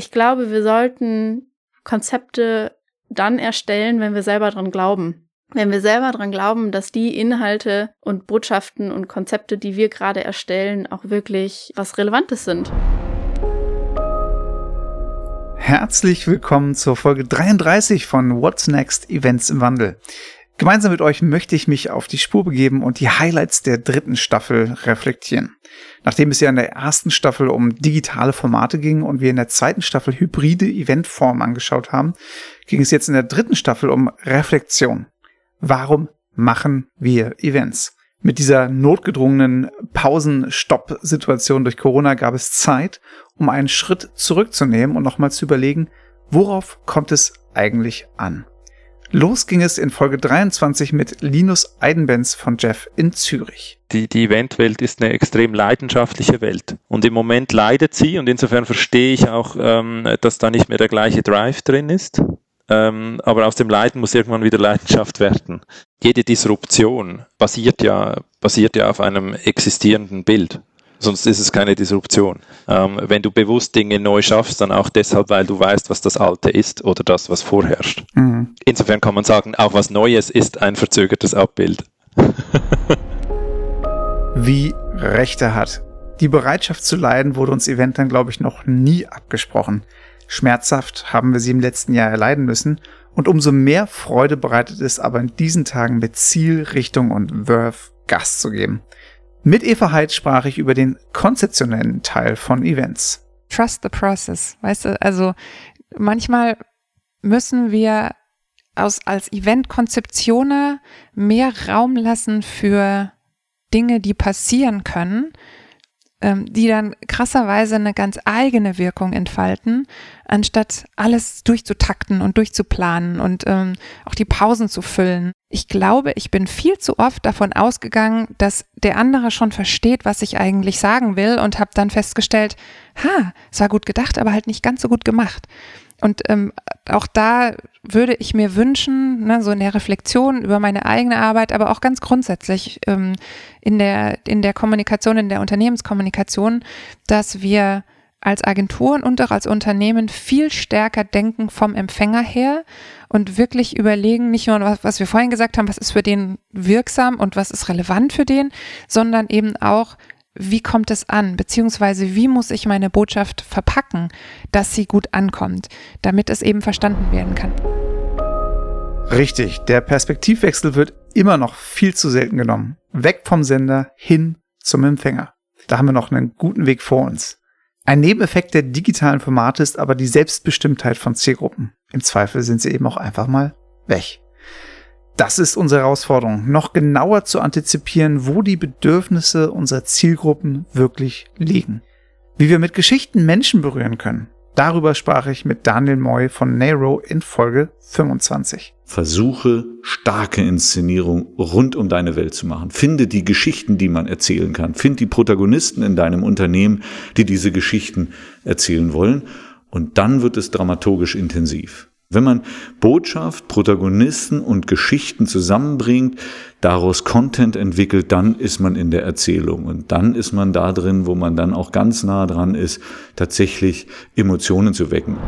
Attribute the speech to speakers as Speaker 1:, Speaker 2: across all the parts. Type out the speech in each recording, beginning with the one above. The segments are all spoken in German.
Speaker 1: Ich glaube, wir sollten Konzepte dann erstellen, wenn wir selber dran glauben. Wenn wir selber dran glauben, dass die Inhalte und Botschaften und Konzepte, die wir gerade erstellen, auch wirklich was Relevantes sind.
Speaker 2: Herzlich willkommen zur Folge 33 von What's Next Events im Wandel. Gemeinsam mit euch möchte ich mich auf die Spur begeben und die Highlights der dritten Staffel reflektieren. Nachdem es ja in der ersten Staffel um digitale Formate ging und wir in der zweiten Staffel hybride Eventformen angeschaut haben, ging es jetzt in der dritten Staffel um Reflexion. Warum machen wir Events? Mit dieser notgedrungenen Pausenstopp-Situation durch Corona gab es Zeit, um einen Schritt zurückzunehmen und nochmal zu überlegen, worauf kommt es eigentlich an? Los ging es in Folge 23 mit Linus Eidenbenz von Jeff in Zürich.
Speaker 3: Die, die Eventwelt ist eine extrem leidenschaftliche Welt. Und im Moment leidet sie und insofern verstehe ich auch, ähm, dass da nicht mehr der gleiche Drive drin ist. Ähm, aber aus dem Leiden muss irgendwann wieder Leidenschaft werden. Jede Disruption basiert ja, basiert ja auf einem existierenden Bild sonst ist es keine Disruption. Ähm, wenn du bewusst Dinge neu schaffst, dann auch deshalb, weil du weißt, was das Alte ist oder das, was vorherrscht. Mhm. Insofern kann man sagen, auch was Neues ist ein verzögertes Abbild.
Speaker 2: Wie Rechte hat. Die Bereitschaft zu leiden wurde uns Eventern, glaube ich, noch nie abgesprochen. Schmerzhaft haben wir sie im letzten Jahr erleiden müssen und umso mehr Freude bereitet es aber in diesen Tagen mit Ziel, Richtung und Verve Gas zu geben. Mit Eva Heid sprach ich über den konzeptionellen Teil von Events.
Speaker 4: Trust the process. Weißt du, also manchmal müssen wir aus, als Event-Konzeptioner mehr Raum lassen für Dinge, die passieren können die dann krasserweise eine ganz eigene Wirkung entfalten, anstatt alles durchzutakten und durchzuplanen und ähm, auch die Pausen zu füllen. Ich glaube, ich bin viel zu oft davon ausgegangen, dass der andere schon versteht, was ich eigentlich sagen will und habe dann festgestellt, ha, es war gut gedacht, aber halt nicht ganz so gut gemacht. Und ähm, auch da würde ich mir wünschen, ne, so in der Reflexion über meine eigene Arbeit, aber auch ganz grundsätzlich ähm, in, der, in der Kommunikation, in der Unternehmenskommunikation, dass wir als Agenturen und auch als Unternehmen viel stärker denken vom Empfänger her und wirklich überlegen, nicht nur, was, was wir vorhin gesagt haben, was ist für den wirksam und was ist relevant für den, sondern eben auch, wie kommt es an, beziehungsweise wie muss ich meine Botschaft verpacken, dass sie gut ankommt, damit es eben verstanden werden kann.
Speaker 2: Richtig, der Perspektivwechsel wird immer noch viel zu selten genommen. Weg vom Sender hin zum Empfänger. Da haben wir noch einen guten Weg vor uns. Ein Nebeneffekt der digitalen Formate ist aber die Selbstbestimmtheit von Zielgruppen. Im Zweifel sind sie eben auch einfach mal weg. Das ist unsere Herausforderung, noch genauer zu antizipieren, wo die Bedürfnisse unserer Zielgruppen wirklich liegen. Wie wir mit Geschichten Menschen berühren können. Darüber sprach ich mit Daniel Moy von Nero in Folge 25.
Speaker 5: Versuche starke Inszenierung rund um deine Welt zu machen. Finde die Geschichten, die man erzählen kann. Find die Protagonisten in deinem Unternehmen, die diese Geschichten erzählen wollen. Und dann wird es dramaturgisch intensiv. Wenn man Botschaft, Protagonisten und Geschichten zusammenbringt, daraus Content entwickelt, dann ist man in der Erzählung und dann ist man da drin, wo man dann auch ganz nah dran ist, tatsächlich Emotionen zu wecken.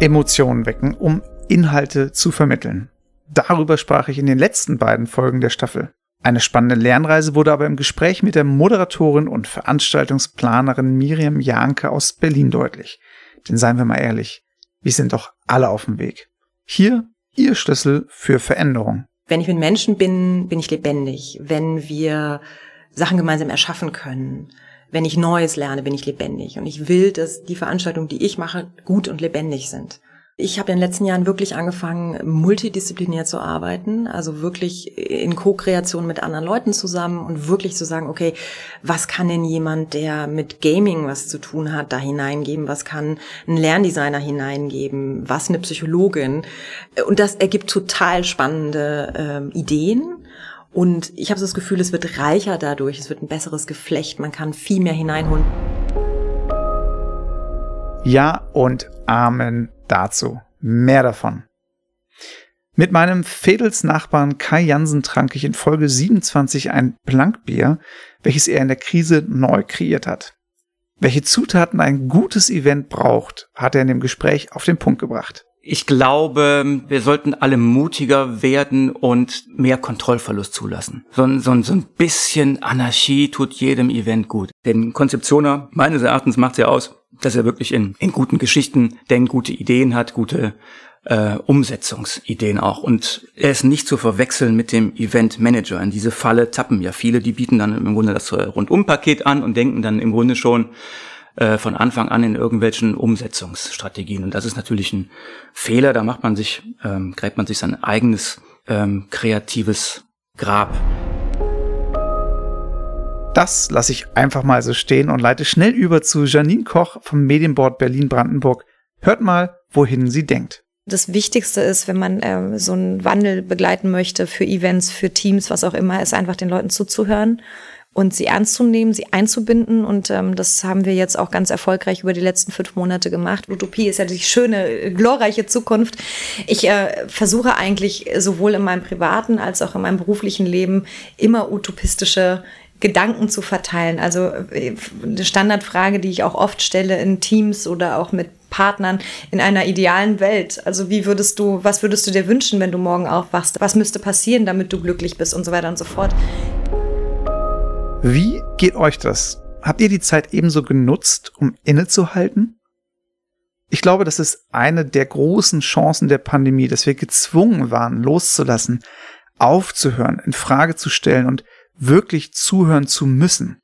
Speaker 2: Emotionen wecken, um Inhalte zu vermitteln. Darüber sprach ich in den letzten beiden Folgen der Staffel. Eine spannende Lernreise wurde aber im Gespräch mit der Moderatorin und Veranstaltungsplanerin Miriam Janke aus Berlin deutlich. Denn seien wir mal ehrlich, wir sind doch alle auf dem Weg. Hier Ihr Schlüssel für Veränderung.
Speaker 6: Wenn ich mit Menschen bin, bin ich lebendig. Wenn wir Sachen gemeinsam erschaffen können, wenn ich Neues lerne, bin ich lebendig. Und ich will, dass die Veranstaltungen, die ich mache, gut und lebendig sind. Ich habe in den letzten Jahren wirklich angefangen, multidisziplinär zu arbeiten, also wirklich in Co-Kreation mit anderen Leuten zusammen und wirklich zu sagen, okay, was kann denn jemand, der mit Gaming was zu tun hat, da hineingeben? Was kann ein Lerndesigner hineingeben? Was eine Psychologin? Und das ergibt total spannende ähm, Ideen. Und ich habe so das Gefühl, es wird reicher dadurch, es wird ein besseres Geflecht, man kann viel mehr hineinholen.
Speaker 2: Ja und Amen dazu. Mehr davon. Mit meinem Fedels-Nachbarn Kai Jansen trank ich in Folge 27 ein Blankbier, welches er in der Krise neu kreiert hat. Welche Zutaten ein gutes Event braucht, hat er in dem Gespräch auf den Punkt gebracht.
Speaker 7: Ich glaube, wir sollten alle mutiger werden und mehr Kontrollverlust zulassen. So, so, so ein bisschen Anarchie tut jedem Event gut. Den Konzeptioner meines Erachtens macht es ja aus, dass er wirklich in, in guten Geschichten denkt, gute Ideen hat, gute äh, Umsetzungsideen auch. Und er ist nicht zu verwechseln mit dem Event Manager. In diese Falle tappen ja viele, die bieten dann im Grunde das Rundumpaket an und denken dann im Grunde schon äh, von Anfang an in irgendwelchen Umsetzungsstrategien. Und das ist natürlich ein Fehler. Da macht man sich, ähm, gräbt man sich sein eigenes ähm, kreatives Grab.
Speaker 2: Das lasse ich einfach mal so stehen und leite schnell über zu Janine Koch vom Medienboard Berlin-Brandenburg. Hört mal, wohin sie denkt.
Speaker 8: Das Wichtigste ist, wenn man äh, so einen Wandel begleiten möchte für Events, für Teams, was auch immer, ist einfach den Leuten zuzuhören und sie ernst zu nehmen, sie einzubinden. Und ähm, das haben wir jetzt auch ganz erfolgreich über die letzten fünf Monate gemacht. Utopie ist ja die schöne, glorreiche Zukunft. Ich äh, versuche eigentlich sowohl in meinem privaten als auch in meinem beruflichen Leben immer utopistische Gedanken zu verteilen. Also äh, eine Standardfrage, die ich auch oft stelle in Teams oder auch mit Partnern in einer idealen Welt. Also wie würdest du, was würdest du dir wünschen, wenn du morgen aufwachst? Was müsste passieren, damit du glücklich bist und so weiter und so fort.
Speaker 2: Wie geht euch das? Habt ihr die Zeit ebenso genutzt, um innezuhalten? Ich glaube, das ist eine der großen Chancen der Pandemie, dass wir gezwungen waren, loszulassen, aufzuhören, in Frage zu stellen und wirklich zuhören zu müssen.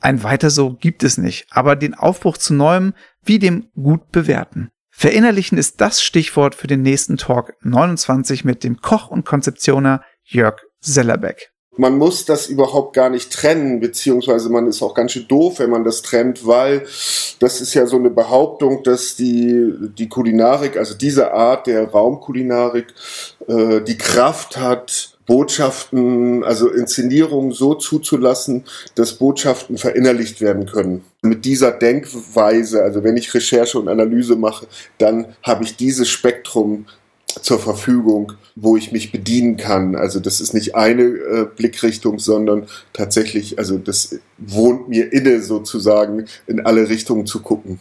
Speaker 2: Ein weiter so gibt es nicht, aber den Aufbruch zu neuem wie dem gut bewerten. Verinnerlichen ist das Stichwort für den nächsten Talk 29 mit dem Koch und Konzeptioner Jörg Sellerbeck.
Speaker 9: Man muss das überhaupt gar nicht trennen, beziehungsweise man ist auch ganz schön doof, wenn man das trennt, weil das ist ja so eine Behauptung, dass die, die Kulinarik, also diese Art der Raumkulinarik, äh, die Kraft hat, Botschaften, also Inszenierungen so zuzulassen, dass Botschaften verinnerlicht werden können. Mit dieser Denkweise, also wenn ich Recherche und Analyse mache, dann habe ich dieses Spektrum zur Verfügung, wo ich mich bedienen kann. Also das ist nicht eine äh, Blickrichtung, sondern tatsächlich, also das wohnt mir inne sozusagen, in alle Richtungen zu gucken.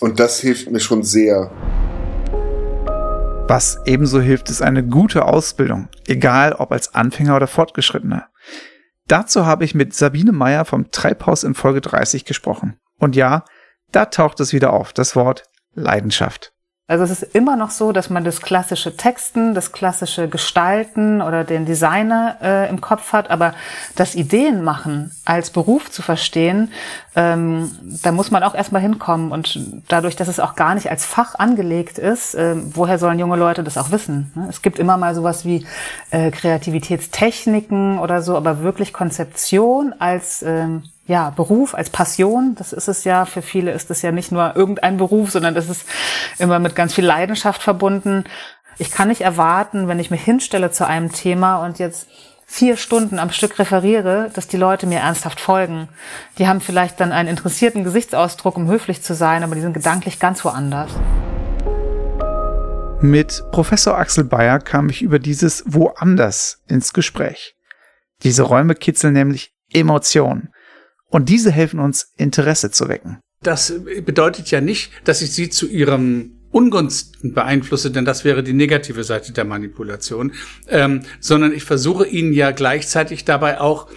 Speaker 9: Und das hilft mir schon sehr.
Speaker 2: Was ebenso hilft, ist eine gute Ausbildung, egal ob als Anfänger oder Fortgeschrittener. Dazu habe ich mit Sabine Meyer vom Treibhaus in Folge 30 gesprochen. Und ja, da taucht es wieder auf, das Wort Leidenschaft.
Speaker 10: Also es ist immer noch so, dass man das klassische Texten, das klassische Gestalten oder den Designer äh, im Kopf hat, aber das Ideenmachen als Beruf zu verstehen, ähm, da muss man auch erstmal hinkommen. Und dadurch, dass es auch gar nicht als Fach angelegt ist, äh, woher sollen junge Leute das auch wissen? Ne? Es gibt immer mal sowas wie äh, Kreativitätstechniken oder so, aber wirklich Konzeption als ähm, ja, Beruf, als Passion. Das ist es ja. Für viele ist es ja nicht nur irgendein Beruf, sondern das ist immer mit ganz viel Leidenschaft verbunden. Ich kann nicht erwarten, wenn ich mich hinstelle zu einem Thema und jetzt vier Stunden am Stück referiere, dass die Leute mir ernsthaft folgen. Die haben vielleicht dann einen interessierten Gesichtsausdruck, um höflich zu sein, aber die sind gedanklich ganz woanders.
Speaker 2: Mit Professor Axel Bayer kam ich über dieses Woanders ins Gespräch. Diese Räume kitzeln nämlich Emotionen. Und diese helfen uns, Interesse zu wecken.
Speaker 11: Das bedeutet ja nicht, dass ich sie zu ihrem Ungunsten beeinflusse, denn das wäre die negative Seite der Manipulation, ähm, sondern ich versuche ihnen ja gleichzeitig dabei auch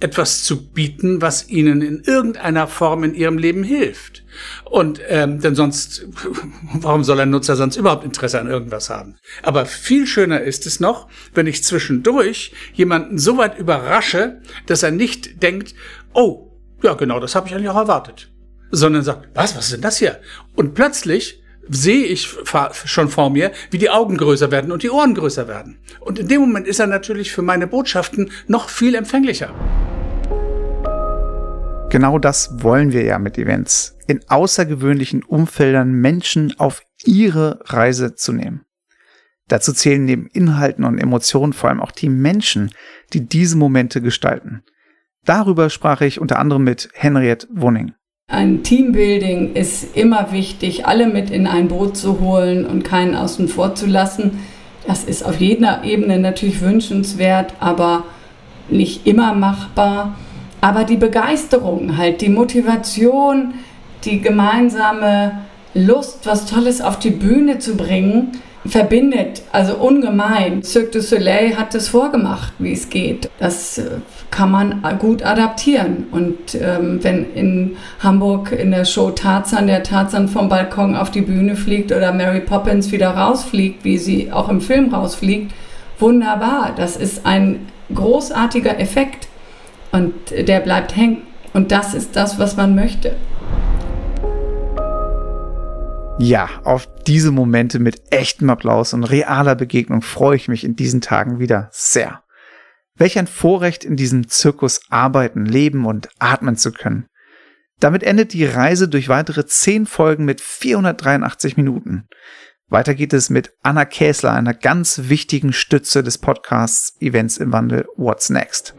Speaker 11: etwas zu bieten, was ihnen in irgendeiner Form in ihrem Leben hilft. Und ähm, denn sonst, warum soll ein Nutzer sonst überhaupt Interesse an irgendwas haben? Aber viel schöner ist es noch, wenn ich zwischendurch jemanden so weit überrasche, dass er nicht denkt, oh, ja genau, das habe ich eigentlich auch erwartet. Sondern sagt, was, was ist denn das hier? Und plötzlich sehe ich schon vor mir, wie die Augen größer werden und die Ohren größer werden. Und in dem Moment ist er natürlich für meine Botschaften noch viel empfänglicher.
Speaker 2: Genau das wollen wir ja mit Events. In außergewöhnlichen Umfeldern Menschen auf ihre Reise zu nehmen. Dazu zählen neben Inhalten und Emotionen vor allem auch die Menschen, die diese Momente gestalten. Darüber sprach ich unter anderem mit Henriette Wunning.
Speaker 12: Ein Teambuilding ist immer wichtig, alle mit in ein Boot zu holen und keinen außen vor zu lassen. Das ist auf jeder Ebene natürlich wünschenswert, aber nicht immer machbar. Aber die Begeisterung, halt die Motivation, die gemeinsame Lust, was Tolles auf die Bühne zu bringen, verbindet, also ungemein. Cirque du Soleil hat es vorgemacht, wie es geht. Das äh, kann man gut adaptieren. Und ähm, wenn in Hamburg in der Show Tarzan der Tarzan vom Balkon auf die Bühne fliegt oder Mary Poppins wieder rausfliegt, wie sie auch im Film rausfliegt, wunderbar. Das ist ein großartiger Effekt und der bleibt hängen. Und das ist das, was man möchte.
Speaker 2: Ja, auf diese Momente mit echtem Applaus und realer Begegnung freue ich mich in diesen Tagen wieder sehr. Welch ein Vorrecht, in diesem Zirkus arbeiten, leben und atmen zu können. Damit endet die Reise durch weitere zehn Folgen mit 483 Minuten. Weiter geht es mit Anna Käsler, einer ganz wichtigen Stütze des Podcasts Events im Wandel What's Next.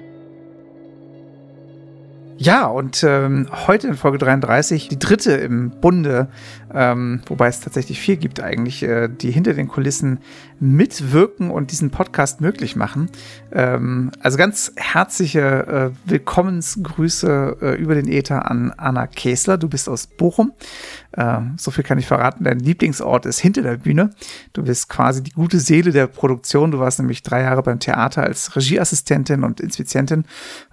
Speaker 2: Ja, und ähm, heute in Folge 33, die dritte im Bunde, ähm, wobei es tatsächlich vier gibt eigentlich, äh, die hinter den Kulissen mitwirken und diesen Podcast möglich machen. Ähm, also ganz herzliche äh, Willkommensgrüße äh, über den Äther an Anna Käsler. Du bist aus Bochum. Äh, so viel kann ich verraten. Dein Lieblingsort ist hinter der Bühne. Du bist quasi die gute Seele der Produktion. Du warst nämlich drei Jahre beim Theater als Regieassistentin und Inspizientin.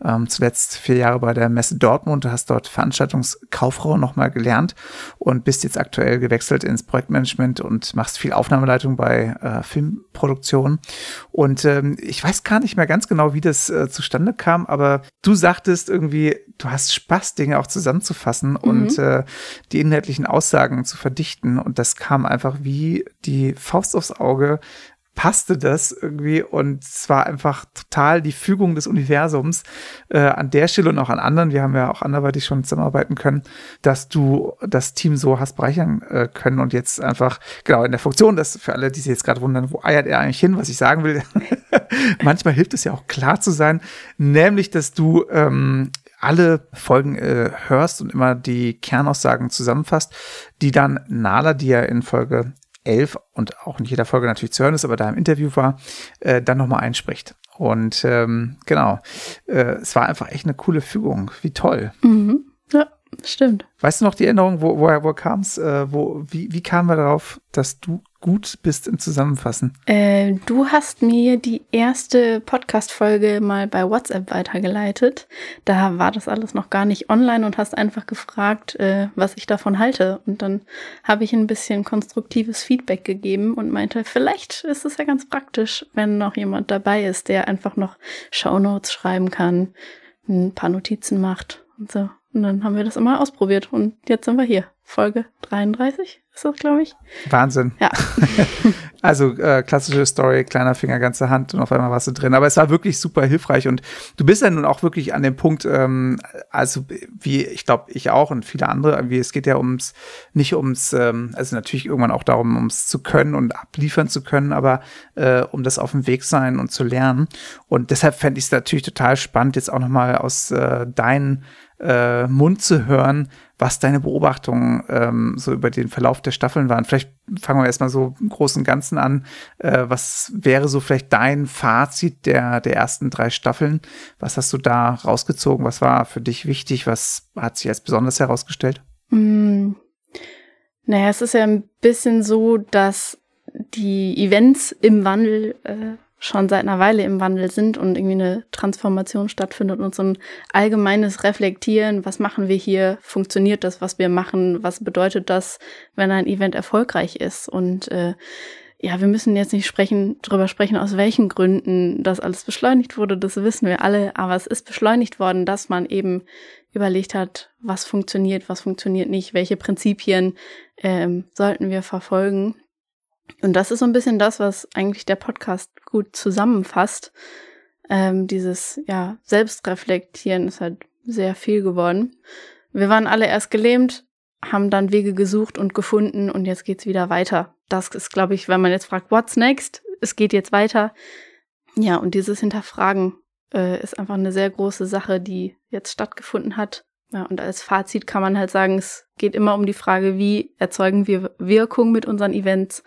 Speaker 2: Ähm, zuletzt vier Jahre bei der Messe Dortmund. Du hast dort Veranstaltungskauffrau nochmal gelernt und bist jetzt aktuell gewechselt ins Projektmanagement und machst viel Aufnahmeleitung bei äh, Filmproduktionen. Und ähm, ich weiß gar nicht mehr ganz genau, wie das äh, zustande kam, aber du sagtest irgendwie, du hast Spaß, Dinge auch zusammenzufassen mhm. und äh, die inhaltlichen Aussagen zu verdichten. Und das kam einfach wie die Faust aufs Auge passte das irgendwie und es war einfach total die Fügung des Universums äh, an der Stelle und auch an anderen, wir haben ja auch anderweitig schon zusammenarbeiten können, dass du das Team so hast bereichern äh, können und jetzt einfach, genau, in der Funktion, das für alle, die sich jetzt gerade wundern, wo eiert er eigentlich hin, was ich sagen will, manchmal hilft es ja auch klar zu sein, nämlich, dass du ähm, alle Folgen äh, hörst und immer die Kernaussagen zusammenfasst, die dann Nala, die ja in Folge 11 und auch in jeder Folge natürlich zu hören ist, aber da im Interview war, äh, dann nochmal einspricht. Und ähm, genau, äh, es war einfach echt eine coole Fügung. Wie toll.
Speaker 1: Mhm. Ja, stimmt.
Speaker 2: Weißt du noch die Erinnerung, wo, woher wo kam es? Äh, wo, wie, wie kamen wir darauf, dass du gut bist im Zusammenfassen?
Speaker 1: Äh, du hast mir die erste Podcast-Folge mal bei WhatsApp weitergeleitet. Da war das alles noch gar nicht online und hast einfach gefragt, äh, was ich davon halte. Und dann habe ich ein bisschen konstruktives Feedback gegeben und meinte, vielleicht ist es ja ganz praktisch, wenn noch jemand dabei ist, der einfach noch Shownotes schreiben kann, ein paar Notizen macht und so. Und dann haben wir das immer ausprobiert und jetzt sind wir hier. Folge 33 ist das, glaube ich.
Speaker 2: Wahnsinn.
Speaker 1: Ja.
Speaker 2: also äh, klassische Story, kleiner Finger, ganze Hand und auf einmal warst du drin. Aber es war wirklich super hilfreich und du bist ja nun auch wirklich an dem Punkt, ähm, also wie ich glaube, ich auch und viele andere, wie es geht ja ums, nicht ums, ähm, also natürlich irgendwann auch darum, ums zu können und abliefern zu können, aber äh, um das auf dem Weg sein und zu lernen. Und deshalb fände ich es natürlich total spannend, jetzt auch nochmal aus äh, deinen äh, Mund zu hören, was deine Beobachtungen ähm, so über den Verlauf der Staffeln waren. Vielleicht fangen wir erstmal so im Großen und Ganzen an. Äh, was wäre so vielleicht dein Fazit der, der ersten drei Staffeln? Was hast du da rausgezogen? Was war für dich wichtig? Was hat sich als besonders herausgestellt?
Speaker 1: Mm. Naja, es ist ja ein bisschen so, dass die Events im Wandel äh, schon seit einer Weile im Wandel sind und irgendwie eine Transformation stattfindet und so ein allgemeines Reflektieren, was machen wir hier, funktioniert das, was wir machen, was bedeutet das, wenn ein Event erfolgreich ist und äh, ja, wir müssen jetzt nicht sprechen, drüber sprechen, aus welchen Gründen das alles beschleunigt wurde, das wissen wir alle, aber es ist beschleunigt worden, dass man eben überlegt hat, was funktioniert, was funktioniert nicht, welche Prinzipien ähm, sollten wir verfolgen. Und das ist so ein bisschen das, was eigentlich der Podcast gut zusammenfasst. Ähm, dieses, ja, Selbstreflektieren ist halt sehr viel geworden. Wir waren alle erst gelähmt, haben dann Wege gesucht und gefunden und jetzt geht's wieder weiter. Das ist, glaube ich, wenn man jetzt fragt, what's next? Es geht jetzt weiter. Ja, und dieses Hinterfragen äh, ist einfach eine sehr große Sache, die jetzt stattgefunden hat. Ja, und als Fazit kann man halt sagen, es geht immer um die Frage, wie erzeugen wir Wirkung mit unseren Events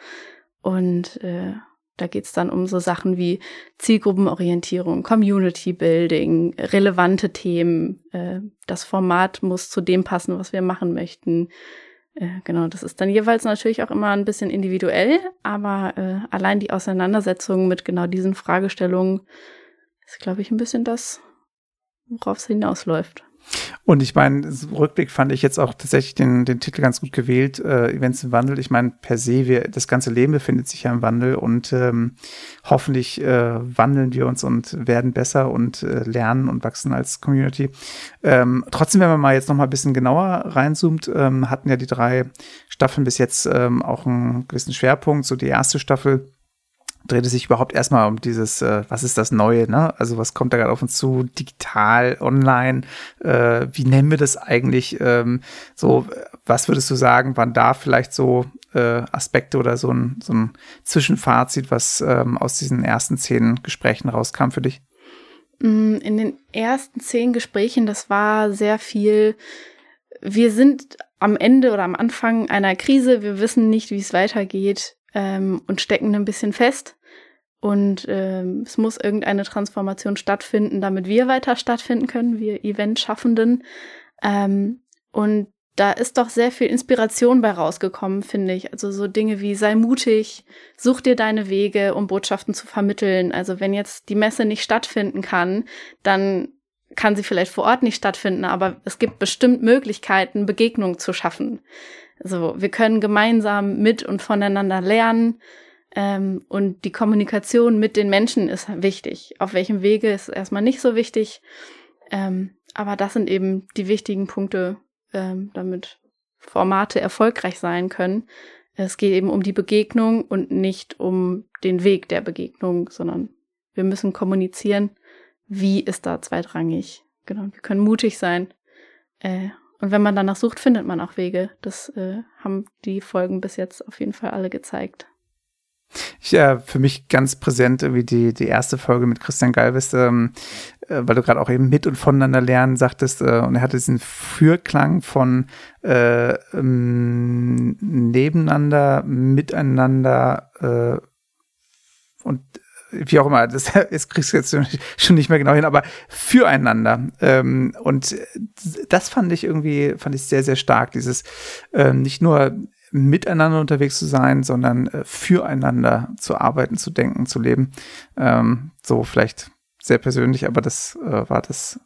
Speaker 1: und äh, da geht's dann um so Sachen wie Zielgruppenorientierung, Community Building, relevante Themen. Äh, das Format muss zu dem passen, was wir machen möchten. Äh, genau, das ist dann jeweils natürlich auch immer ein bisschen individuell, aber äh, allein die Auseinandersetzung mit genau diesen Fragestellungen ist, glaube ich, ein bisschen das, worauf es hinausläuft.
Speaker 2: Und ich meine, Rückblick fand ich jetzt auch tatsächlich den, den Titel ganz gut gewählt, äh, Events im Wandel. Ich meine, per se, wir, das ganze Leben befindet sich ja im Wandel und ähm, hoffentlich äh, wandeln wir uns und werden besser und äh, lernen und wachsen als Community. Ähm, trotzdem, wenn man mal jetzt noch mal ein bisschen genauer reinzoomt, ähm, hatten ja die drei Staffeln bis jetzt ähm, auch einen gewissen Schwerpunkt. So die erste Staffel drehte sich überhaupt erstmal um dieses, äh, was ist das Neue, ne? Also was kommt da gerade auf uns zu, digital, online, äh, wie nennen wir das eigentlich? Ähm, so, was würdest du sagen, waren da vielleicht so äh, Aspekte oder so ein, so ein Zwischenfazit, was ähm, aus diesen ersten zehn Gesprächen rauskam für dich?
Speaker 1: Mm, in den ersten zehn Gesprächen, das war sehr viel, wir sind am Ende oder am Anfang einer Krise, wir wissen nicht, wie es weitergeht ähm, und stecken ein bisschen fest. Und ähm, es muss irgendeine Transformation stattfinden, damit wir weiter stattfinden können, wir Event-Schaffenden. Ähm, und da ist doch sehr viel Inspiration bei rausgekommen, finde ich. Also so Dinge wie sei mutig, such dir deine Wege, um Botschaften zu vermitteln. Also wenn jetzt die Messe nicht stattfinden kann, dann kann sie vielleicht vor Ort nicht stattfinden, aber es gibt bestimmt Möglichkeiten, Begegnungen zu schaffen. Also wir können gemeinsam mit und voneinander lernen. Ähm, und die Kommunikation mit den Menschen ist wichtig. Auf welchem Wege ist erstmal nicht so wichtig. Ähm, aber das sind eben die wichtigen Punkte, ähm, damit Formate erfolgreich sein können. Es geht eben um die Begegnung und nicht um den Weg der Begegnung, sondern wir müssen kommunizieren, wie ist da zweitrangig. Genau, wir können mutig sein äh, und wenn man danach sucht, findet man auch Wege. Das äh, haben die Folgen bis jetzt auf jeden Fall alle gezeigt.
Speaker 2: Ich, äh, für mich ganz präsent irgendwie die, die erste Folge mit Christian Galvez, ähm, äh, weil du gerade auch eben mit und voneinander lernen sagtest, äh, und er hatte diesen Fürklang von äh, ähm, nebeneinander, miteinander äh, und wie auch immer, das ist, kriegst du jetzt schon nicht mehr genau hin, aber füreinander. Ähm, und das fand ich irgendwie, fand ich sehr, sehr stark, dieses ähm, nicht nur miteinander unterwegs zu sein, sondern äh, füreinander zu arbeiten, zu denken, zu leben. Ähm, so vielleicht sehr persönlich, aber das äh, war das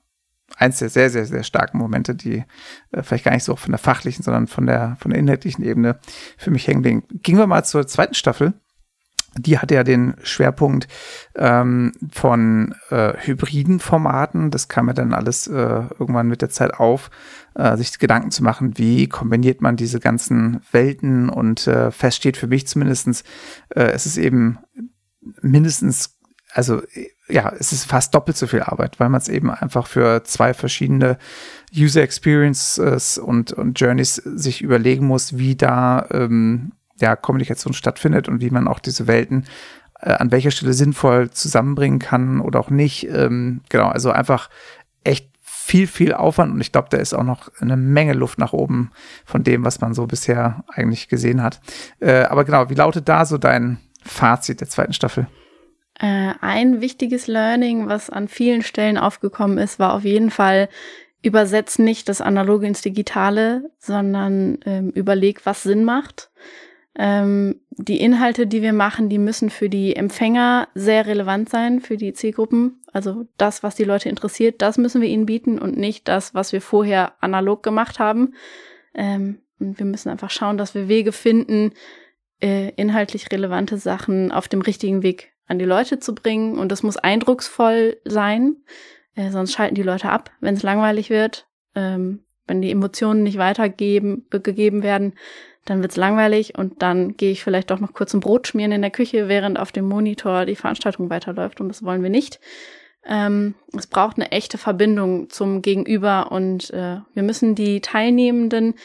Speaker 2: eins der sehr, sehr, sehr starken Momente, die äh, vielleicht gar nicht so von der fachlichen, sondern von der, von der inhaltlichen Ebene für mich hängen. Gehen wir mal zur zweiten Staffel die hat ja den Schwerpunkt ähm, von äh, hybriden Formaten. Das kam ja dann alles äh, irgendwann mit der Zeit auf, äh, sich Gedanken zu machen, wie kombiniert man diese ganzen Welten und äh, fest steht für mich zumindestens, äh, es ist eben mindestens, also ja, es ist fast doppelt so viel Arbeit, weil man es eben einfach für zwei verschiedene User Experiences und, und Journeys sich überlegen muss, wie da ähm, ja, Kommunikation stattfindet und wie man auch diese Welten äh, an welcher Stelle sinnvoll zusammenbringen kann oder auch nicht. Ähm, genau, also einfach echt viel, viel Aufwand und ich glaube, da ist auch noch eine Menge Luft nach oben von dem, was man so bisher eigentlich gesehen hat. Äh, aber genau, wie lautet da so dein Fazit der zweiten Staffel?
Speaker 1: Äh, ein wichtiges Learning, was an vielen Stellen aufgekommen ist, war auf jeden Fall, übersetzt nicht das Analoge ins Digitale, sondern ähm, überleg, was Sinn macht. Ähm, die Inhalte, die wir machen, die müssen für die Empfänger sehr relevant sein, für die Zielgruppen. Also das, was die Leute interessiert, das müssen wir ihnen bieten und nicht das, was wir vorher analog gemacht haben. Ähm, und wir müssen einfach schauen, dass wir Wege finden, äh, inhaltlich relevante Sachen auf dem richtigen Weg an die Leute zu bringen. Und das muss eindrucksvoll sein, äh, sonst schalten die Leute ab, wenn es langweilig wird. Ähm, wenn die Emotionen nicht weitergeben, gegeben werden, dann wird's langweilig und dann gehe ich vielleicht doch noch kurz ein Brot schmieren in der Küche, während auf dem Monitor die Veranstaltung weiterläuft und das wollen wir nicht. Ähm, es braucht eine echte Verbindung zum Gegenüber und äh, wir müssen die Teilnehmenden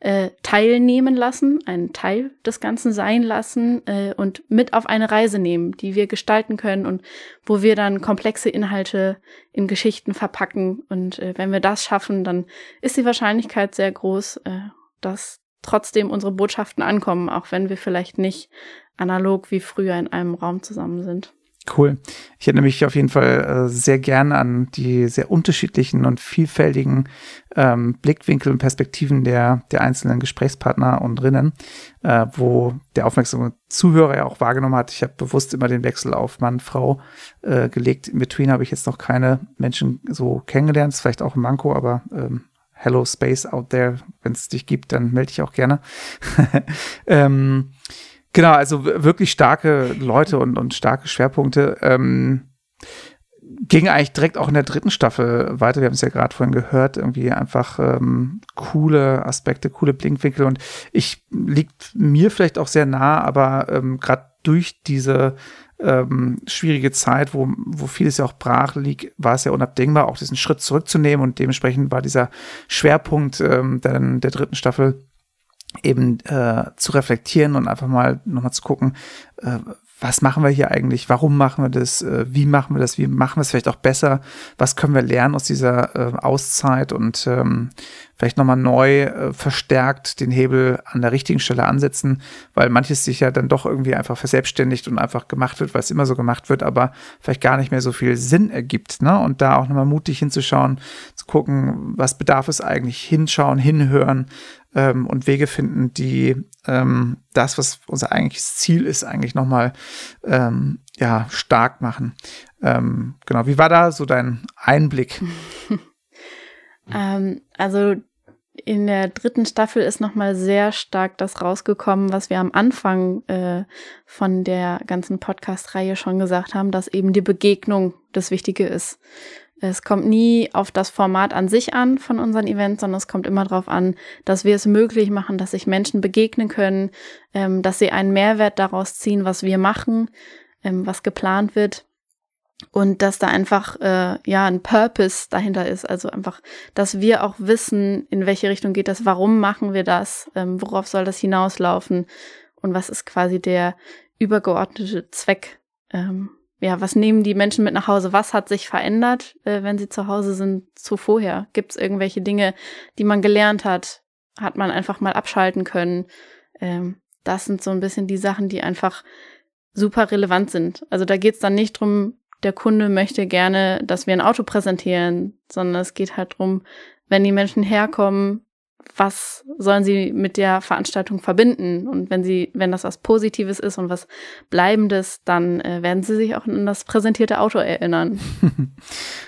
Speaker 1: äh, teilnehmen lassen, einen Teil des Ganzen sein lassen äh, und mit auf eine Reise nehmen, die wir gestalten können und wo wir dann komplexe Inhalte in Geschichten verpacken. Und äh, wenn wir das schaffen, dann ist die Wahrscheinlichkeit sehr groß, äh, dass trotzdem unsere Botschaften ankommen, auch wenn wir vielleicht nicht analog wie früher in einem Raum zusammen sind.
Speaker 2: Cool. Ich erinnere mich auf jeden Fall äh, sehr gerne an die sehr unterschiedlichen und vielfältigen ähm, Blickwinkel und Perspektiven der, der einzelnen Gesprächspartner und Rinnen, äh, wo der aufmerksame Zuhörer ja auch wahrgenommen hat. Ich habe bewusst immer den Wechsel auf Mann, Frau äh, gelegt. In Between habe ich jetzt noch keine Menschen so kennengelernt. Ist vielleicht auch ein Manko, aber ähm, Hello Space out there, wenn es dich gibt, dann melde ich auch gerne. ähm, Genau, also wirklich starke Leute und, und starke Schwerpunkte. Ähm, ging eigentlich direkt auch in der dritten Staffel weiter. Wir haben es ja gerade vorhin gehört, irgendwie einfach ähm, coole Aspekte, coole Blinkwinkel und ich liegt mir vielleicht auch sehr nah, aber ähm, gerade durch diese ähm, schwierige Zeit, wo, wo vieles ja auch brach liegt, war es ja unabdingbar, auch diesen Schritt zurückzunehmen und dementsprechend war dieser Schwerpunkt ähm, der, der dritten Staffel eben äh, zu reflektieren und einfach mal nochmal zu gucken, äh, was machen wir hier eigentlich, warum machen wir das, äh, wie machen wir das, wie machen wir es vielleicht auch besser, was können wir lernen aus dieser äh, Auszeit? Und ähm, vielleicht nochmal neu äh, verstärkt den Hebel an der richtigen Stelle ansetzen, weil manches sich ja dann doch irgendwie einfach verselbstständigt und einfach gemacht wird, weil es immer so gemacht wird, aber vielleicht gar nicht mehr so viel Sinn ergibt. Ne? Und da auch nochmal mutig hinzuschauen, zu gucken, was bedarf es eigentlich, hinschauen, hinhören, ähm, und Wege finden, die ähm, das, was unser eigentliches Ziel ist, eigentlich nochmal ähm, ja, stark machen. Ähm, genau, wie war da so dein Einblick?
Speaker 1: ähm, also in der dritten Staffel ist nochmal sehr stark das rausgekommen, was wir am Anfang äh, von der ganzen Podcast-Reihe schon gesagt haben, dass eben die Begegnung das Wichtige ist. Es kommt nie auf das Format an sich an von unseren Events, sondern es kommt immer darauf an, dass wir es möglich machen, dass sich Menschen begegnen können, ähm, dass sie einen Mehrwert daraus ziehen, was wir machen, ähm, was geplant wird. Und dass da einfach äh, ja ein Purpose dahinter ist. Also einfach, dass wir auch wissen, in welche Richtung geht das, warum machen wir das, ähm, worauf soll das hinauslaufen und was ist quasi der übergeordnete Zweck ähm, ja, was nehmen die Menschen mit nach Hause? Was hat sich verändert, äh, wenn sie zu Hause sind, zu vorher? Gibt es irgendwelche Dinge, die man gelernt hat? Hat man einfach mal abschalten können? Ähm, das sind so ein bisschen die Sachen, die einfach super relevant sind. Also da geht es dann nicht drum, der Kunde möchte gerne, dass wir ein Auto präsentieren, sondern es geht halt drum, wenn die Menschen herkommen, was sollen sie mit der Veranstaltung verbinden? Und wenn sie, wenn das was Positives ist und was Bleibendes, dann äh, werden sie sich auch an das präsentierte Auto erinnern.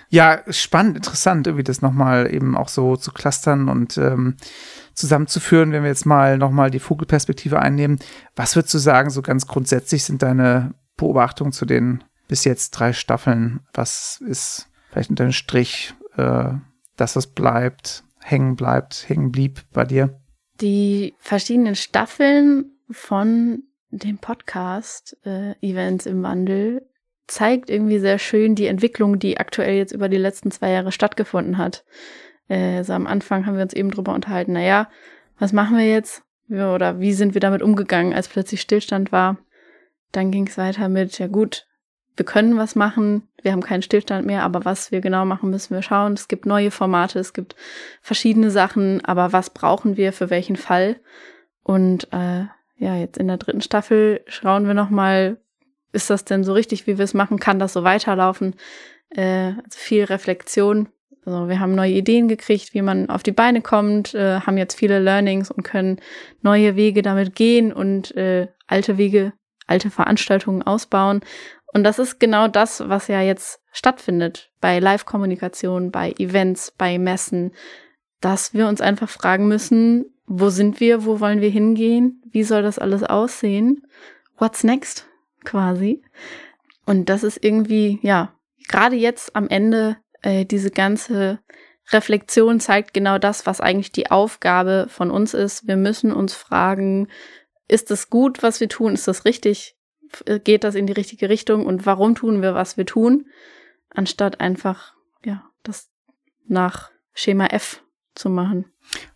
Speaker 2: ja, spannend, interessant, irgendwie das nochmal eben auch so zu clustern und ähm, zusammenzuführen, wenn wir jetzt mal nochmal die Vogelperspektive einnehmen. Was würdest du sagen, so ganz grundsätzlich sind deine Beobachtungen zu den bis jetzt drei Staffeln? Was ist vielleicht unter dem Strich äh, das, was bleibt? Hängen bleibt, hängen blieb bei dir?
Speaker 1: Die verschiedenen Staffeln von dem Podcast äh, Events im Wandel zeigt irgendwie sehr schön die Entwicklung, die aktuell jetzt über die letzten zwei Jahre stattgefunden hat. Äh, also am Anfang haben wir uns eben drüber unterhalten, naja, was machen wir jetzt? Oder wie sind wir damit umgegangen, als plötzlich Stillstand war? Dann ging es weiter mit, ja gut, wir können was machen, wir haben keinen Stillstand mehr, aber was wir genau machen, müssen wir schauen. Es gibt neue Formate, es gibt verschiedene Sachen, aber was brauchen wir für welchen Fall? Und äh, ja, jetzt in der dritten Staffel schauen wir nochmal, ist das denn so richtig, wie wir es machen? Kann das so weiterlaufen? Äh, also viel Reflexion. Also wir haben neue Ideen gekriegt, wie man auf die Beine kommt, äh, haben jetzt viele Learnings und können neue Wege damit gehen und äh, alte Wege, alte Veranstaltungen ausbauen. Und das ist genau das, was ja jetzt stattfindet bei Live-Kommunikation, bei Events, bei Messen, dass wir uns einfach fragen müssen, wo sind wir, wo wollen wir hingehen, wie soll das alles aussehen, what's next quasi. Und das ist irgendwie, ja, gerade jetzt am Ende äh, diese ganze Reflexion zeigt genau das, was eigentlich die Aufgabe von uns ist. Wir müssen uns fragen, ist es gut, was wir tun? Ist das richtig? Geht das in die richtige Richtung und warum tun wir, was wir tun, anstatt einfach, ja, das nach Schema F zu machen.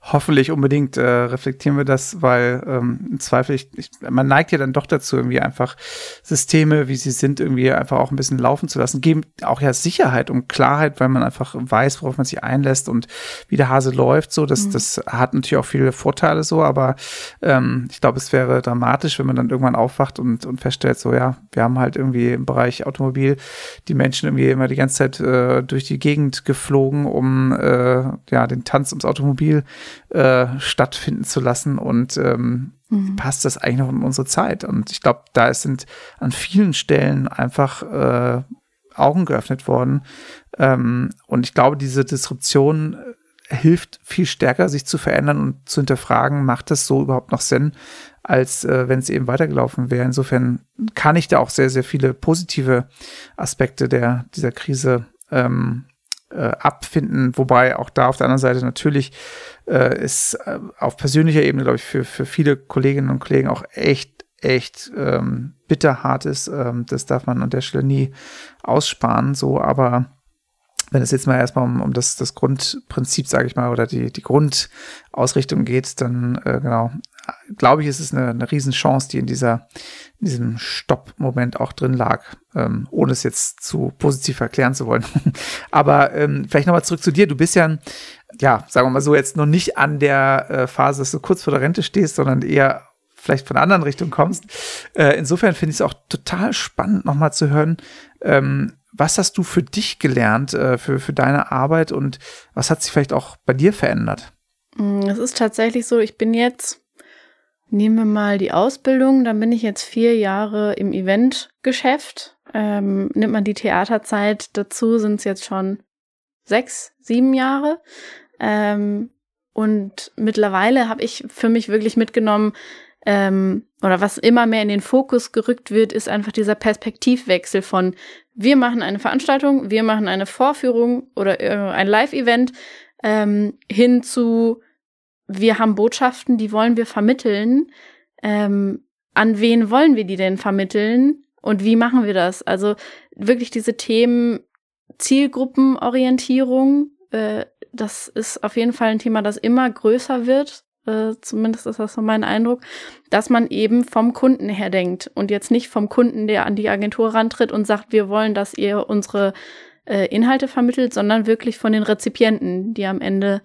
Speaker 2: Hoffentlich unbedingt äh, reflektieren wir das, weil ähm, im Zweifel, ich, ich, man neigt ja dann doch dazu, irgendwie einfach Systeme, wie sie sind, irgendwie einfach auch ein bisschen laufen zu lassen. Geben auch ja Sicherheit und Klarheit, weil man einfach weiß, worauf man sich einlässt und wie der Hase läuft. So, das, mhm. das hat natürlich auch viele Vorteile so, aber ähm, ich glaube, es wäre dramatisch, wenn man dann irgendwann aufwacht und, und feststellt, so ja, wir haben halt irgendwie im Bereich Automobil die Menschen irgendwie immer die ganze Zeit äh, durch die Gegend geflogen, um äh, ja den Tanz ums Automobil äh, stattfinden zu lassen und ähm, mhm. passt das eigentlich noch in unsere Zeit. Und ich glaube, da sind an vielen Stellen einfach äh, Augen geöffnet worden. Ähm, und ich glaube, diese Disruption äh, hilft viel stärker, sich zu verändern und zu hinterfragen, macht das so überhaupt noch Sinn, als äh, wenn es eben weitergelaufen wäre. Insofern kann ich da auch sehr, sehr viele positive Aspekte der, dieser Krise ähm, äh, abfinden, wobei auch da auf der anderen Seite natürlich äh, ist äh, auf persönlicher Ebene, glaube ich, für, für viele Kolleginnen und Kollegen auch echt, echt ähm, bitterhart ist. Ähm, das darf man an der Stelle nie aussparen, so, aber wenn es jetzt mal erstmal um, um das, das Grundprinzip, sage ich mal, oder die, die Grundausrichtung geht, dann äh, genau, glaube ich, ist es eine, eine Riesenchance, die in dieser, in diesem Stopp-Moment auch drin lag, ähm, ohne es jetzt zu positiv erklären zu wollen. Aber ähm, vielleicht nochmal zurück zu dir. Du bist ja, ein, ja, sagen wir mal so, jetzt noch nicht an der äh, Phase, dass du kurz vor der Rente stehst, sondern eher vielleicht von einer anderen Richtung kommst. Äh, insofern finde ich es auch total spannend, nochmal zu hören, ähm, was hast du für dich gelernt, äh, für, für deine Arbeit und was hat sich vielleicht auch bei dir verändert?
Speaker 1: Mm, es ist tatsächlich so, ich bin jetzt Nehmen wir mal die Ausbildung, dann bin ich jetzt vier Jahre im Eventgeschäft. Ähm, nimmt man die Theaterzeit dazu, sind es jetzt schon sechs, sieben Jahre. Ähm, und mittlerweile habe ich für mich wirklich mitgenommen, ähm, oder was immer mehr in den Fokus gerückt wird, ist einfach dieser Perspektivwechsel von wir machen eine Veranstaltung, wir machen eine Vorführung oder äh, ein Live-Event ähm, hin zu wir haben Botschaften, die wollen wir vermitteln. Ähm, an wen wollen wir die denn vermitteln? Und wie machen wir das? Also wirklich diese Themen Zielgruppenorientierung, äh, das ist auf jeden Fall ein Thema, das immer größer wird. Äh, zumindest ist das so mein Eindruck, dass man eben vom Kunden her denkt und jetzt nicht vom Kunden, der an die Agentur rantritt und sagt, wir wollen, dass ihr unsere äh, Inhalte vermittelt, sondern wirklich von den Rezipienten, die am Ende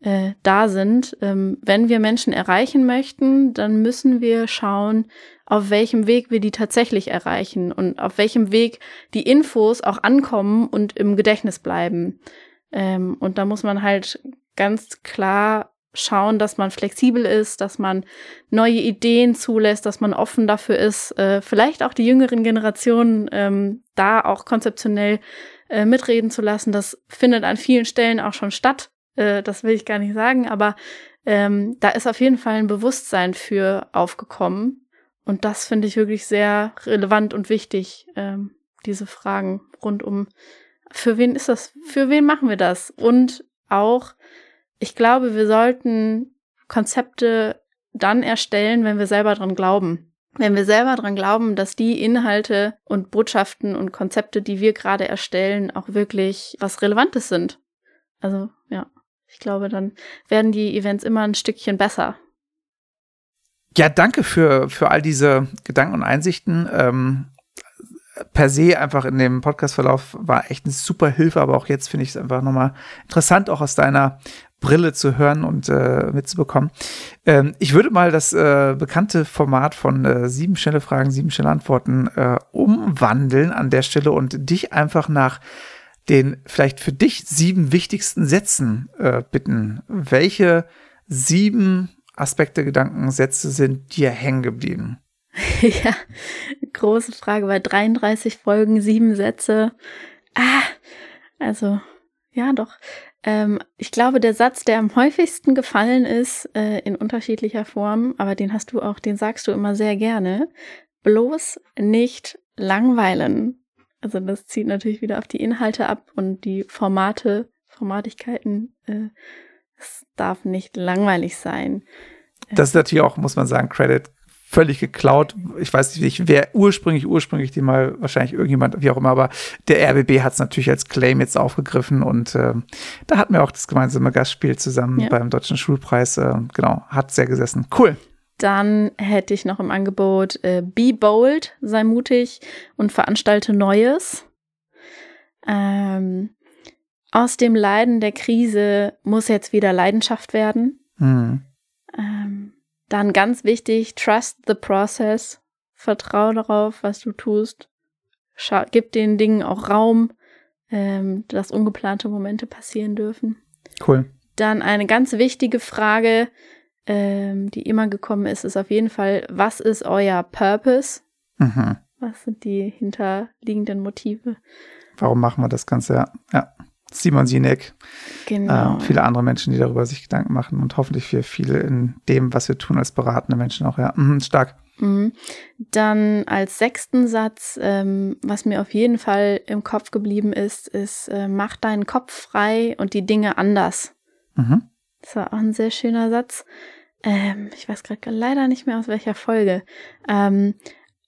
Speaker 1: äh, da sind. Ähm, wenn wir Menschen erreichen möchten, dann müssen wir schauen, auf welchem Weg wir die tatsächlich erreichen und auf welchem Weg die Infos auch ankommen und im Gedächtnis bleiben. Ähm, und da muss man halt ganz klar schauen, dass man flexibel ist, dass man neue Ideen zulässt, dass man offen dafür ist, äh, vielleicht auch die jüngeren Generationen ähm, da auch konzeptionell äh, mitreden zu lassen. Das findet an vielen Stellen auch schon statt. Äh, das will ich gar nicht sagen, aber ähm, da ist auf jeden Fall ein Bewusstsein für aufgekommen. Und das finde ich wirklich sehr relevant und wichtig, ähm, diese Fragen rund um, für wen ist das, für wen machen wir das? Und auch, ich glaube, wir sollten Konzepte dann erstellen, wenn wir selber dran glauben. Wenn wir selber dran glauben, dass die Inhalte und Botschaften und Konzepte, die wir gerade erstellen, auch wirklich was Relevantes sind. Also, ja. Ich glaube, dann werden die Events immer ein Stückchen besser.
Speaker 2: Ja, danke für, für all diese Gedanken und Einsichten. Ähm, per se einfach in dem Podcastverlauf war echt eine super Hilfe, aber auch jetzt finde ich es einfach nochmal interessant, auch aus deiner Brille zu hören und äh, mitzubekommen. Ähm, ich würde mal das äh, bekannte Format von äh, sieben schnelle Fragen, sieben schnelle Antworten äh, umwandeln an der Stelle und dich einfach nach den vielleicht für dich sieben wichtigsten Sätzen äh, bitten. Welche sieben Aspekte, Gedanken, Sätze sind dir hängen geblieben?
Speaker 1: ja, große Frage. Bei 33 Folgen, sieben Sätze. Ah, also, ja, doch. Ähm, ich glaube, der Satz, der am häufigsten gefallen ist, äh, in unterschiedlicher Form, aber den hast du auch, den sagst du immer sehr gerne. Bloß nicht langweilen. Also das zieht natürlich wieder auf die Inhalte ab und die Formate, Formatigkeiten. Äh, es darf nicht langweilig sein.
Speaker 2: Das ist natürlich auch, muss man sagen, Credit völlig geklaut. Ich weiß nicht, wer ursprünglich, ursprünglich die mal, wahrscheinlich irgendjemand, wie auch immer, aber der RBB hat es natürlich als Claim jetzt aufgegriffen und äh, da hatten wir auch das gemeinsame Gastspiel zusammen ja. beim Deutschen Schulpreis. Äh, genau, hat sehr gesessen. Cool.
Speaker 1: Dann hätte ich noch im Angebot äh, Be Bold, sei mutig und veranstalte Neues. Ähm, aus dem Leiden der Krise muss jetzt wieder Leidenschaft werden. Mhm. Ähm, dann ganz wichtig, trust the process. Vertraue darauf, was du tust. Schau, gib den Dingen auch Raum, ähm, dass ungeplante Momente passieren dürfen.
Speaker 2: Cool.
Speaker 1: Dann eine ganz wichtige Frage, ähm, die immer gekommen ist, ist auf jeden Fall, was ist euer Purpose? Mhm. Was sind die hinterliegenden Motive?
Speaker 2: Warum machen wir das Ganze? Ja. ja. Simon Sinek,
Speaker 1: genau.
Speaker 2: äh, viele andere Menschen, die darüber sich Gedanken machen und hoffentlich für viele in dem, was wir tun als beratende Menschen auch. Ja, mhm, stark.
Speaker 1: Mhm. Dann als sechsten Satz, ähm, was mir auf jeden Fall im Kopf geblieben ist, ist, äh, mach deinen Kopf frei und die Dinge anders. Mhm. Das war auch ein sehr schöner Satz. Ähm, ich weiß gerade leider nicht mehr aus welcher Folge. Ähm,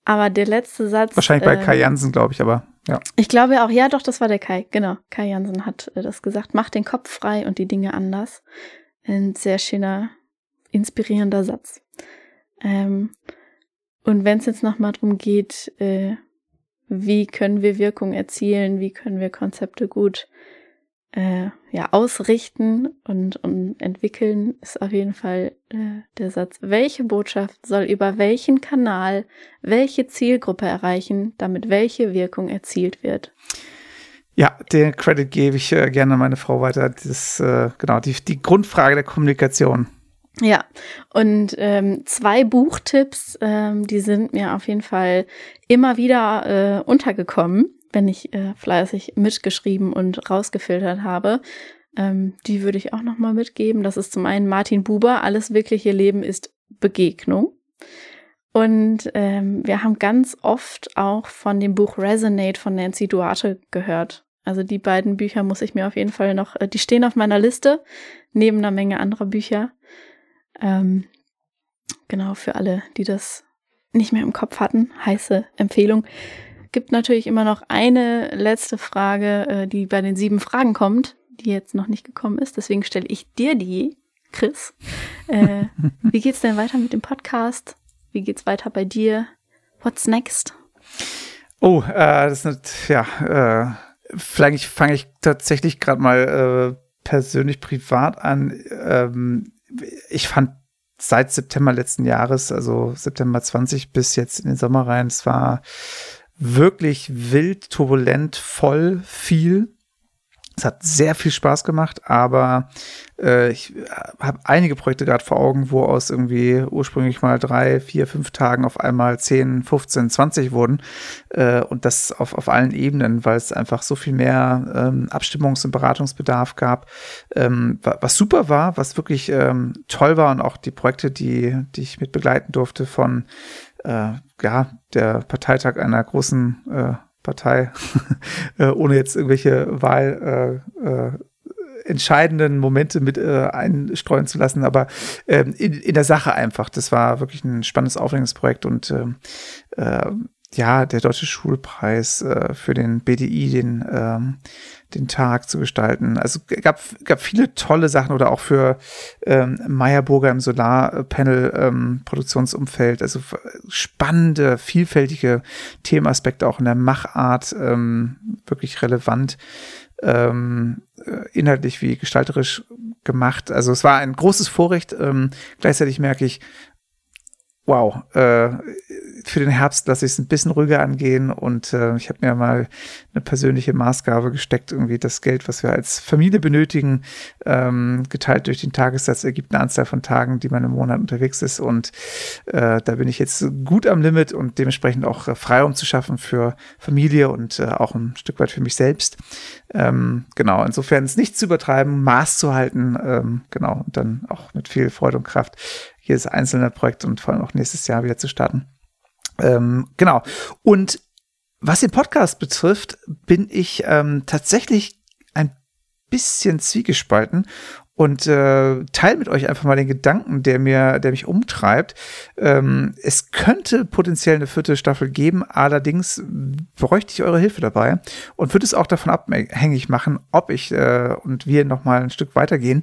Speaker 1: aber der letzte Satz.
Speaker 2: Wahrscheinlich bei Kai Jansen, glaube ich, aber ja.
Speaker 1: Ich glaube auch, ja, doch, das war der Kai. Genau. Kai Jansen hat äh, das gesagt. Mach den Kopf frei und die Dinge anders. Ein sehr schöner, inspirierender Satz. Ähm, und wenn es jetzt nochmal darum geht, äh, wie können wir Wirkung erzielen, wie können wir Konzepte gut äh, ja, ausrichten und, und entwickeln, ist auf jeden Fall äh, der Satz, welche Botschaft soll über welchen Kanal welche Zielgruppe erreichen, damit welche Wirkung erzielt wird.
Speaker 2: Ja, den Credit gebe ich äh, gerne an meine Frau weiter. Das äh, genau die, die Grundfrage der Kommunikation.
Speaker 1: Ja, und ähm, zwei Buchtipps, ähm, die sind mir auf jeden Fall immer wieder äh, untergekommen wenn ich äh, fleißig mitgeschrieben und rausgefiltert habe. Ähm, die würde ich auch noch mal mitgeben. Das ist zum einen Martin Buber, alles wirkliche Leben ist Begegnung. Und ähm, wir haben ganz oft auch von dem Buch Resonate von Nancy Duarte gehört. Also die beiden Bücher muss ich mir auf jeden Fall noch, äh, die stehen auf meiner Liste, neben einer Menge anderer Bücher. Ähm, genau, für alle, die das nicht mehr im Kopf hatten, heiße Empfehlung gibt natürlich immer noch eine letzte Frage, äh, die bei den sieben Fragen kommt, die jetzt noch nicht gekommen ist. Deswegen stelle ich dir die, Chris. Äh, wie geht's denn weiter mit dem Podcast? Wie geht's weiter bei dir? What's next?
Speaker 2: Oh, äh, das ist ja, äh, vielleicht fange ich tatsächlich gerade mal äh, persönlich privat an. Ähm, ich fand seit September letzten Jahres, also September 20 bis jetzt in den Sommer rein, es war wirklich wild, turbulent, voll, viel. Es hat sehr viel Spaß gemacht, aber äh, ich habe einige Projekte gerade vor Augen, wo aus irgendwie ursprünglich mal drei, vier, fünf Tagen auf einmal 10, 15, 20 wurden. Äh, und das auf, auf allen Ebenen, weil es einfach so viel mehr ähm, Abstimmungs- und Beratungsbedarf gab. Ähm, was super war, was wirklich ähm, toll war und auch die Projekte, die, die ich mit begleiten durfte von äh, ja, der Parteitag einer großen äh, Partei, äh, ohne jetzt irgendwelche Wahl äh, äh, entscheidenden Momente mit äh, einstreuen zu lassen, aber ähm, in, in der Sache einfach. Das war wirklich ein spannendes, aufregendes Projekt und ähm, äh, ja, der Deutsche Schulpreis äh, für den BDI, den, ähm, den Tag zu gestalten. Also gab, gab viele tolle Sachen oder auch für ähm, Meyerburger im Solarpanel-Produktionsumfeld. Ähm, also spannende, vielfältige Themenaspekte auch in der Machart, ähm, wirklich relevant, ähm, äh, inhaltlich wie gestalterisch gemacht. Also es war ein großes Vorrecht. Ähm, gleichzeitig merke ich, wow, äh, für den Herbst lasse ich es ein bisschen ruhiger angehen und äh, ich habe mir mal eine persönliche Maßgabe gesteckt, irgendwie das Geld, was wir als Familie benötigen, ähm, geteilt durch den Tagessatz ergibt eine Anzahl von Tagen, die man im Monat unterwegs ist und äh, da bin ich jetzt gut am Limit und dementsprechend auch äh, Freiraum zu schaffen für Familie und äh, auch ein Stück weit für mich selbst. Ähm, genau, insofern es nicht zu übertreiben, Maß zu halten, ähm, genau, und dann auch mit viel Freude und Kraft jedes einzelne Projekt und vor allem auch nächstes Jahr wieder zu starten. Ähm, genau. Und was den Podcast betrifft, bin ich ähm, tatsächlich ein bisschen zwiegespalten. Und äh, teile mit euch einfach mal den Gedanken, der mir, der mich umtreibt. Ähm, es könnte potenziell eine vierte Staffel geben, allerdings bräuchte ich eure Hilfe dabei und würde es auch davon abhängig machen, ob ich äh, und wir noch mal ein Stück weitergehen.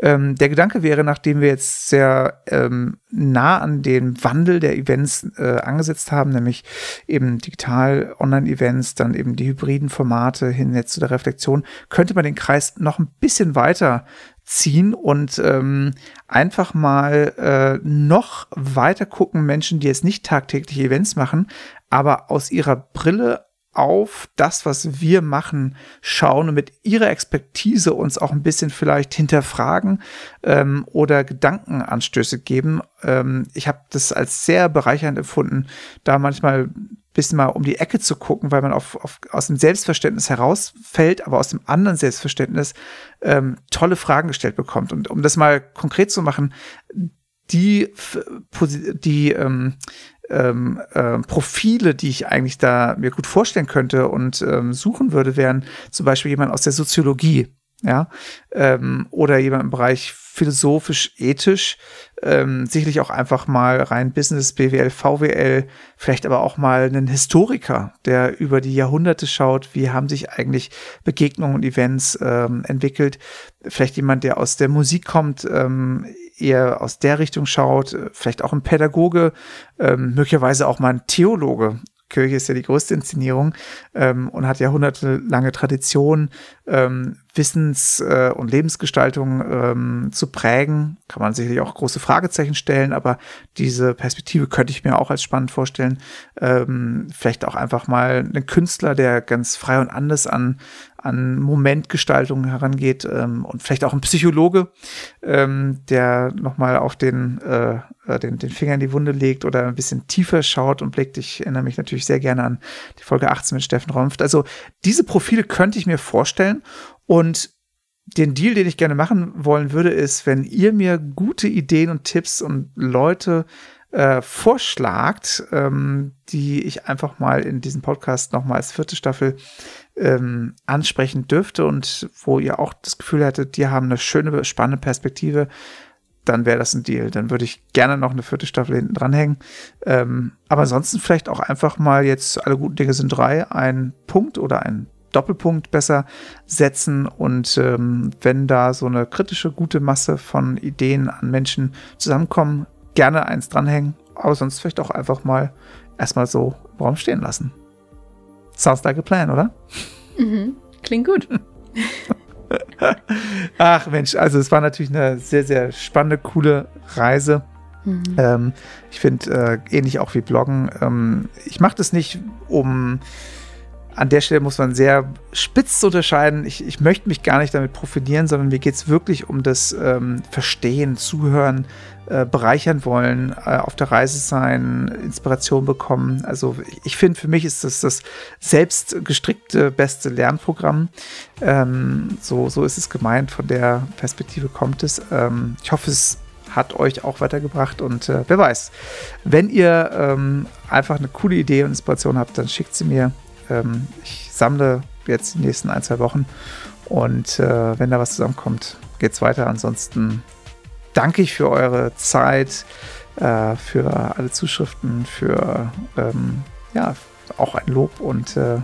Speaker 2: Ähm, der Gedanke wäre, nachdem wir jetzt sehr ähm, nah an den Wandel der Events äh, angesetzt haben, nämlich eben digital Online-Events, dann eben die hybriden Formate hin jetzt zu der Reflexion, könnte man den Kreis noch ein bisschen weiter ziehen und ähm, einfach mal äh, noch weiter gucken, Menschen, die jetzt nicht tagtäglich Events machen, aber aus ihrer Brille auf das, was wir machen, schauen und mit ihrer Expertise uns auch ein bisschen vielleicht hinterfragen ähm, oder Gedankenanstöße geben. Ähm, ich habe das als sehr bereichernd empfunden, da manchmal bisschen mal um die Ecke zu gucken, weil man auf, auf, aus dem Selbstverständnis herausfällt, aber aus dem anderen Selbstverständnis ähm, tolle Fragen gestellt bekommt. Und um das mal konkret zu machen, die, die ähm, ähm, äh, Profile, die ich eigentlich da mir gut vorstellen könnte und ähm, suchen würde, wären zum Beispiel jemand aus der Soziologie, ja, ähm, oder jemand im Bereich philosophisch, ethisch, ähm, sicherlich auch einfach mal rein Business, BWL, VWL, vielleicht aber auch mal einen Historiker, der über die Jahrhunderte schaut, wie haben sich eigentlich Begegnungen und Events ähm, entwickelt. Vielleicht jemand, der aus der Musik kommt, ähm, eher aus der Richtung schaut, vielleicht auch ein Pädagoge, ähm, möglicherweise auch mal ein Theologe, Kirche ist ja die größte Inszenierung ähm, und hat jahrhundertelange Tradition, ähm, Wissens- äh, und Lebensgestaltung ähm, zu prägen. Kann man sicherlich auch große Fragezeichen stellen, aber diese Perspektive könnte ich mir auch als spannend vorstellen. Ähm, vielleicht auch einfach mal einen Künstler, der ganz frei und anders an, an Momentgestaltung herangeht ähm, und vielleicht auch ein Psychologe, ähm, der nochmal auf den, äh, äh, den, den Finger in die Wunde legt oder ein bisschen tiefer schaut und blickt. Ich erinnere mich natürlich sehr gerne an die Folge 18 mit Steffen Romft. Also diese Profile könnte ich mir vorstellen und den Deal, den ich gerne machen wollen würde, ist, wenn ihr mir gute Ideen und Tipps und Leute äh, vorschlagt, ähm, die ich einfach mal in diesem Podcast nochmal als vierte Staffel ähm, ansprechen dürfte und wo ihr auch das Gefühl hättet, die haben eine schöne, spannende Perspektive, dann wäre das ein Deal. Dann würde ich gerne noch eine vierte Staffel hinten dranhängen. Ähm, aber ansonsten vielleicht auch einfach mal jetzt alle guten Dinge sind drei, ein Punkt oder ein Doppelpunkt besser setzen und ähm, wenn da so eine kritische, gute Masse von Ideen an Menschen zusammenkommen, gerne eins dranhängen, aber sonst vielleicht auch einfach mal erstmal so im Raum stehen lassen. Sounds like a plan, oder?
Speaker 1: Mhm. Klingt gut.
Speaker 2: Ach Mensch, also es war natürlich eine sehr, sehr spannende, coole Reise. Mhm. Ähm, ich finde, äh, ähnlich auch wie Bloggen, ähm, ich mache das nicht, um an der Stelle muss man sehr spitz unterscheiden. Ich, ich möchte mich gar nicht damit profilieren, sondern mir geht es wirklich um das ähm, Verstehen, Zuhören, äh, bereichern wollen, äh, auf der Reise sein, Inspiration bekommen. Also ich finde, für mich ist das das selbst gestrickte beste Lernprogramm. Ähm, so, so ist es gemeint, von der Perspektive kommt es. Ähm, ich hoffe, es hat euch auch weitergebracht und äh, wer weiß, wenn ihr ähm, einfach eine coole Idee und Inspiration habt, dann schickt sie mir ähm, ich sammle jetzt die nächsten ein, zwei Wochen und äh, wenn da was zusammenkommt, geht's weiter. Ansonsten danke ich für eure Zeit, äh, für alle Zuschriften, für ähm, ja, auch ein Lob und äh,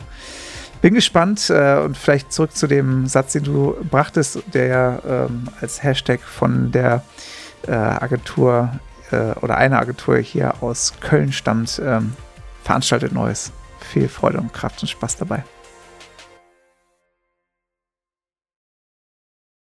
Speaker 2: bin gespannt äh, und vielleicht zurück zu dem Satz, den du brachtest, der ja ähm, als Hashtag von der äh, Agentur äh, oder einer Agentur hier aus Köln stammt. Ähm, veranstaltet Neues viel Freude und Kraft und Spaß dabei.